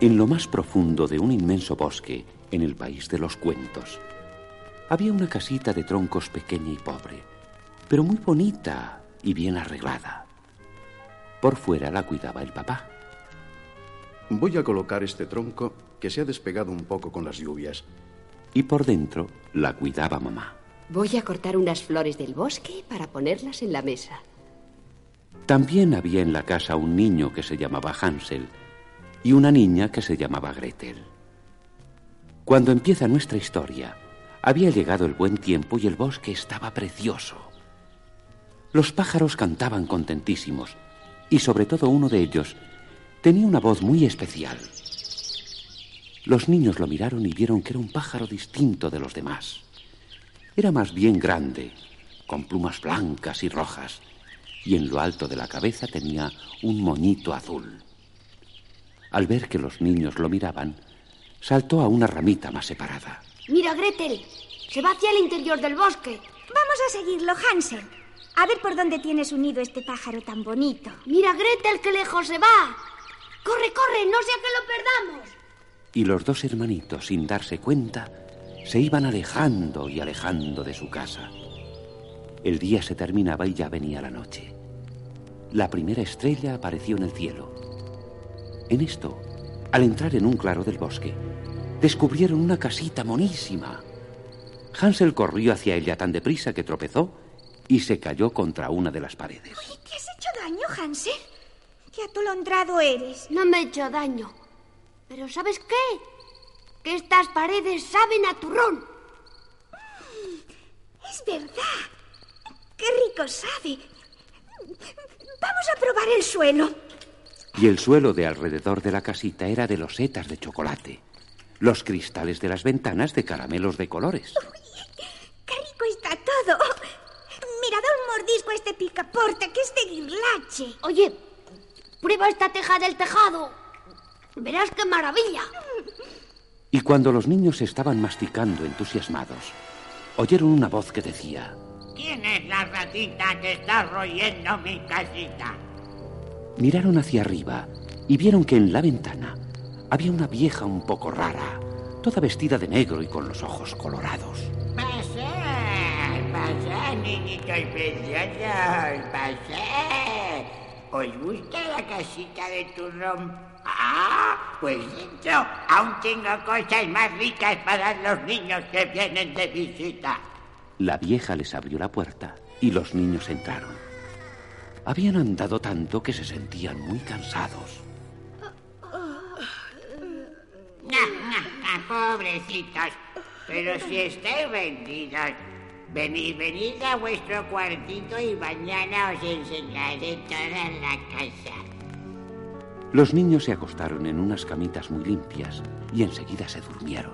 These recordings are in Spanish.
En lo más profundo de un inmenso bosque, en el país de los cuentos, había una casita de troncos pequeña y pobre, pero muy bonita y bien arreglada. Por fuera la cuidaba el papá. Voy a colocar este tronco que se ha despegado un poco con las lluvias. Y por dentro la cuidaba mamá. Voy a cortar unas flores del bosque para ponerlas en la mesa. También había en la casa un niño que se llamaba Hansel y una niña que se llamaba Gretel. Cuando empieza nuestra historia, había llegado el buen tiempo y el bosque estaba precioso. Los pájaros cantaban contentísimos y sobre todo uno de ellos tenía una voz muy especial. Los niños lo miraron y vieron que era un pájaro distinto de los demás. Era más bien grande, con plumas blancas y rojas, y en lo alto de la cabeza tenía un moñito azul. Al ver que los niños lo miraban, saltó a una ramita más separada. Mira, Gretel, se va hacia el interior del bosque. Vamos a seguirlo, Hansel. A ver por dónde tienes unido este pájaro tan bonito. Mira, Gretel, qué lejos se va. Corre, corre, no sea que lo perdamos. Y los dos hermanitos, sin darse cuenta, se iban alejando y alejando de su casa. El día se terminaba y ya venía la noche. La primera estrella apareció en el cielo. En esto, al entrar en un claro del bosque, descubrieron una casita monísima. Hansel corrió hacia ella tan deprisa que tropezó y se cayó contra una de las paredes. Uy, ¿Te has hecho daño, Hansel? Qué atolondrado eres. No me he hecho daño. Pero ¿sabes qué? Que estas paredes saben a turrón. Es verdad. Qué rico sabe. Vamos a probar el suelo. Y el suelo de alrededor de la casita era de losetas de chocolate. Los cristales de las ventanas de caramelos de colores. Uy, ¡Qué rico está todo! Mira, da un mordisco a este picaporte que es de guirlache. Oye, prueba esta teja del tejado. Verás qué maravilla. Y cuando los niños estaban masticando entusiasmados, oyeron una voz que decía... ¿Quién es la ratita que está royendo mi casita? Miraron hacia arriba y vieron que en la ventana había una vieja un poco rara, toda vestida de negro y con los ojos colorados. Pasad, pasad, niñitos preciosos, pasad. ¿Os gusta la casita de turrón? Ah, pues dentro aún tengo cosas más ricas para los niños que vienen de visita. La vieja les abrió la puerta y los niños entraron. Habían andado tanto que se sentían muy cansados. Pobrecitos. Pero si estáis vendidos, venid, venid a vuestro cuartito y mañana os enseñaré toda la casa. Los niños se acostaron en unas camitas muy limpias y enseguida se durmieron.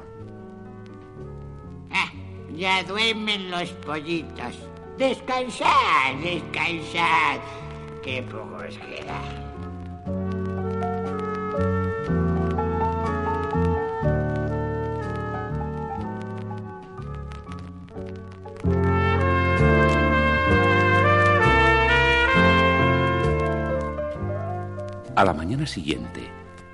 Ah, ya duermen los pollitos. Descansad, descansad. Qué poco os queda. A la mañana siguiente,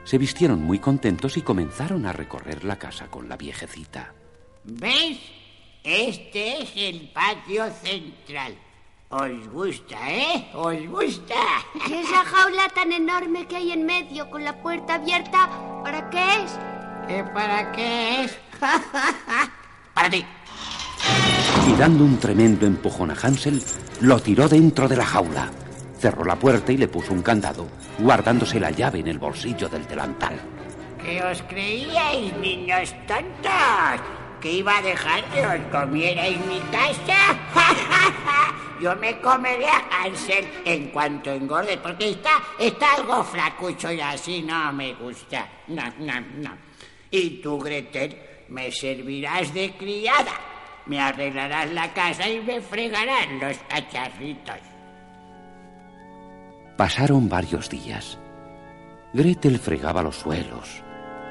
se vistieron muy contentos y comenzaron a recorrer la casa con la viejecita. ¿Veis? Este es el patio central. ¿Os gusta, eh? ¿Os gusta? ¿Y esa jaula tan enorme que hay en medio con la puerta abierta, para qué es? ¿Qué para qué es? para ti. Y dando un tremendo empujón a Hansel, lo tiró dentro de la jaula. Cerró la puerta y le puso un candado, guardándose la llave en el bolsillo del delantal. ¿Qué os creíais, niños tontos? Que iba a dejar que os comierais mi casa. Yo me comeré a Hansel en cuanto engorde, porque está, está algo flacucho y así no me gusta. No, no, no. Y tú, Gretel, me servirás de criada. Me arreglarás la casa y me fregarás los cacharritos. Pasaron varios días. Gretel fregaba los suelos,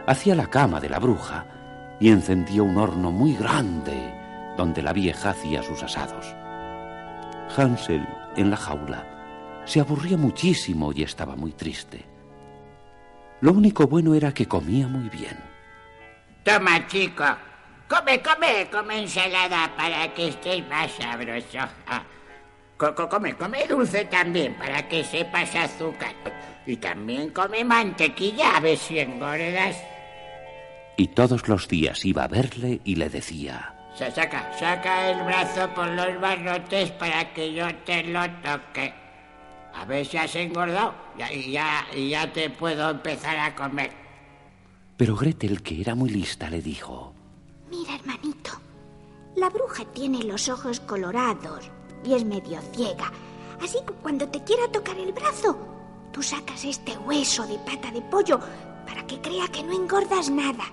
hacía la cama de la bruja y encendía un horno muy grande donde la vieja hacía sus asados. Hansel, en la jaula, se aburría muchísimo y estaba muy triste. Lo único bueno era que comía muy bien. Toma, chico. Come, come, come ensalada para que estés más sabroso. Ah, co- co- come, come dulce también para que sepas azúcar. Y también come mantequilla a ver si engordas. Y todos los días iba a verle y le decía, Sa- Saca, saca el brazo por los barrotes para que yo te lo toque. A ver si has engordado Ya- y ya, y ya te puedo empezar a comer. pero Gretel, que era muy lista, le dijo, Mira, hermanito, la bruja tiene los ojos colorados y es medio ciega. Así que cuando te quiera tocar el brazo, tú sacas este hueso de pata de pollo para que crea que no engordas nada.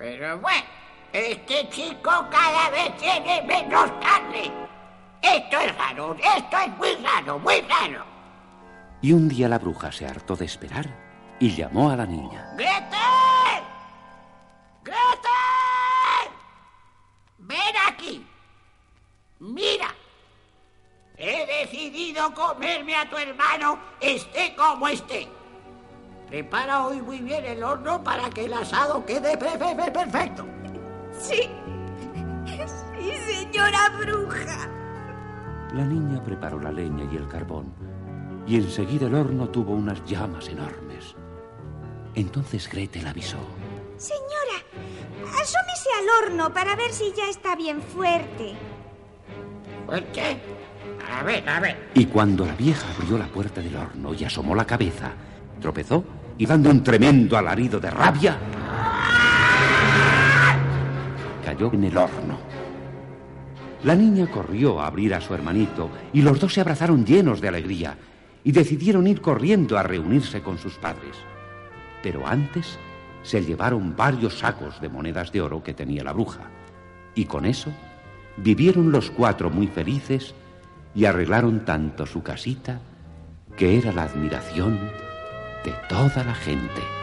Pero bueno, este chico cada vez tiene menos carne. Esto es raro, esto es muy raro, muy raro. Y un día la bruja se hartó de esperar y llamó a la niña. ¡Gretel! ¡Gretel! ¡Ven aquí! ¡Mira! He decidido comerme a tu hermano, esté como esté. Prepara hoy muy bien el horno para que el asado quede pe- pe- pe- perfecto. Sí. Sí, señora bruja. La niña preparó la leña y el carbón, y enseguida el horno tuvo unas llamas enormes. Entonces Gretel avisó. Señora, asómese al horno para ver si ya está bien fuerte. Fuerte. A ver, a ver. Y cuando la vieja abrió la puerta del horno y asomó la cabeza, tropezó y dando un tremendo alarido de rabia, cayó en el horno. La niña corrió a abrir a su hermanito y los dos se abrazaron llenos de alegría y decidieron ir corriendo a reunirse con sus padres. Pero antes se llevaron varios sacos de monedas de oro que tenía la bruja y con eso vivieron los cuatro muy felices y arreglaron tanto su casita que era la admiración de toda la gente.